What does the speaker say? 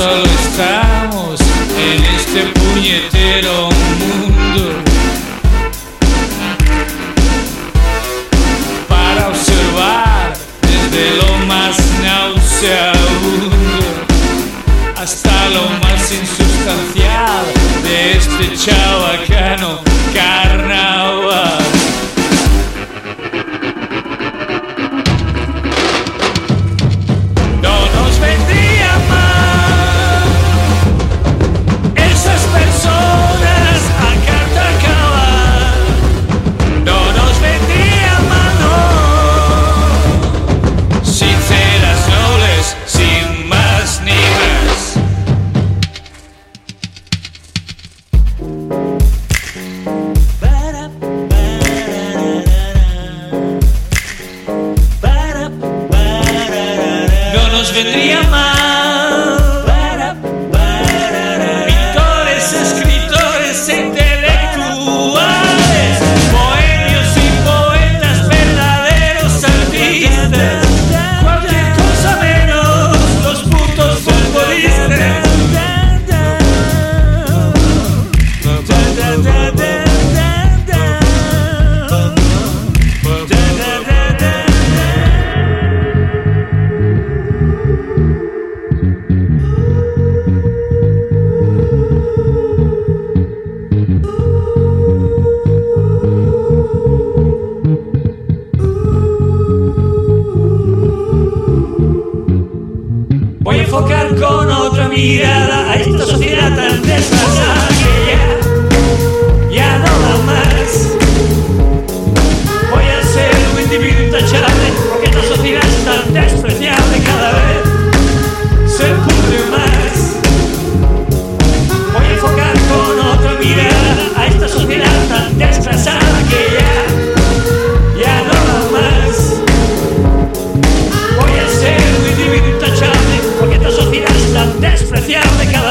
solo estamos en este puñetero mundo para observar desde lo más nauseabundo hasta lo más insustancial de este chabacano carnaval. Vendría mal. provocar con otra mirada. A estos despreciar de cada